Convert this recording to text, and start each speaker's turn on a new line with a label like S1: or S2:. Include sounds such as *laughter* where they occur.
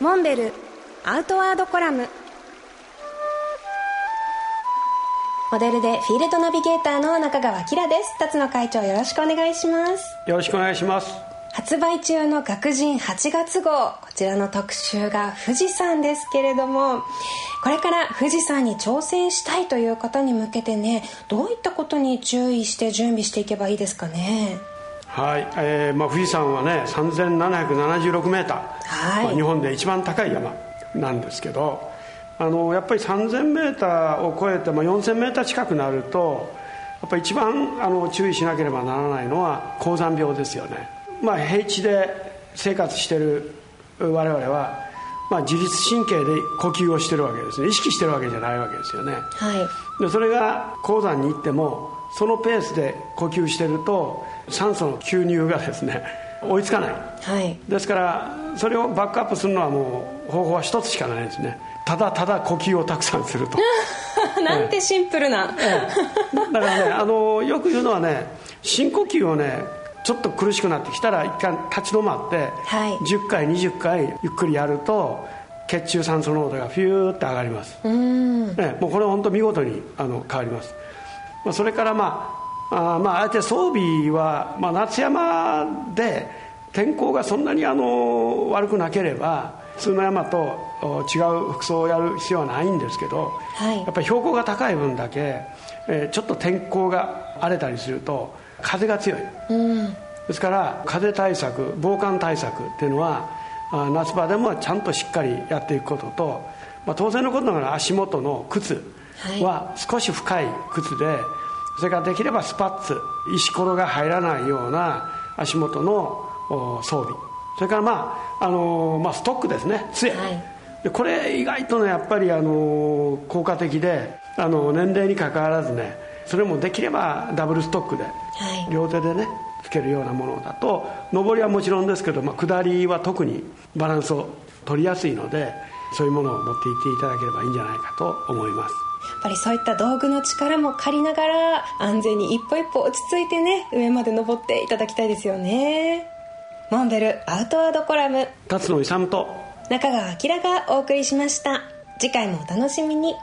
S1: モンベルアウトワードコラム。モデルでフィールドナビゲーターの中川きらです。辰野会長よろしくお願いします。
S2: よろしくお願いします。
S1: 発売中の学人8月号。こちらの特集が富士山ですけれどもこれから富士山に挑戦したいという方に向けてねどういったことに注意して準備していけばいいですかね？
S2: はい、えーまあ、富士山はね3776メーター、はい。まあ、日本で一番高い山なんですけどあのやっぱり3000メーターを超えて、まあ、4000メーター近くなるとやっぱり一番あの注意しなければならないのは高山病ですよね、まあ、平地で生活してる我々は、まあ、自律神経で呼吸をしてるわけですね。意識してるわけじゃないわけですよね、
S1: はい、
S2: でそれが高山に行ってもそのペースで呼吸してると酸素の吸入がですね *laughs* 追いつかない、
S1: はい、
S2: ですからそれをバックアップするのはもう方法は一つしかないですね。ただただ呼吸をたくさんすると。*laughs*
S1: なんてシンプルな、
S2: ええ、だからねあのよく言うのはね深呼吸をねちょっと苦しくなってきたら一回立ち止まって、
S1: はい、
S2: 10回20回ゆっくりやると血中酸素濃度がフューって上がります。
S1: うん、
S2: ね、もうこれ本当見事にあの変わりますそれからまああまああえて装備は、まあ、夏山で天候がそんなにあの悪くなければ普通の山と違う服装をやる必要はないんですけど、
S1: はい、
S2: やっぱり標高が高い分だけ、えー、ちょっと天候が荒れたりすると風が強い、
S1: うん、
S2: ですから風対策防寒対策っていうのは夏場でもちゃんとしっかりやっていくことと、まあ、当然のことながら足元の靴は少し深い靴で、それからできればスパッツ石ころが入らないような足元の装備。それからまあ、あのー、まあ、ストックですね。杖、
S1: はい、
S2: でこれ意外とねやっぱり、あのー、効果的で、あの年齢にかかわらずねそれもできればダブルストックで、
S1: はい、
S2: 両手でねつけるようなものだと上りはもちろんですけど、まあ、下りは特にバランスを取りやすいのでそういうものを持っていっていただければいいんじゃないかと思います
S1: ぱりそういった道具の力も借りながら安全に一歩一歩落ち着いてね上まで登っていただきたいですよね。モンベルアウトワードコラム。
S2: 辰野勇と。
S1: 中川明がお送りしました。次回もお楽しみに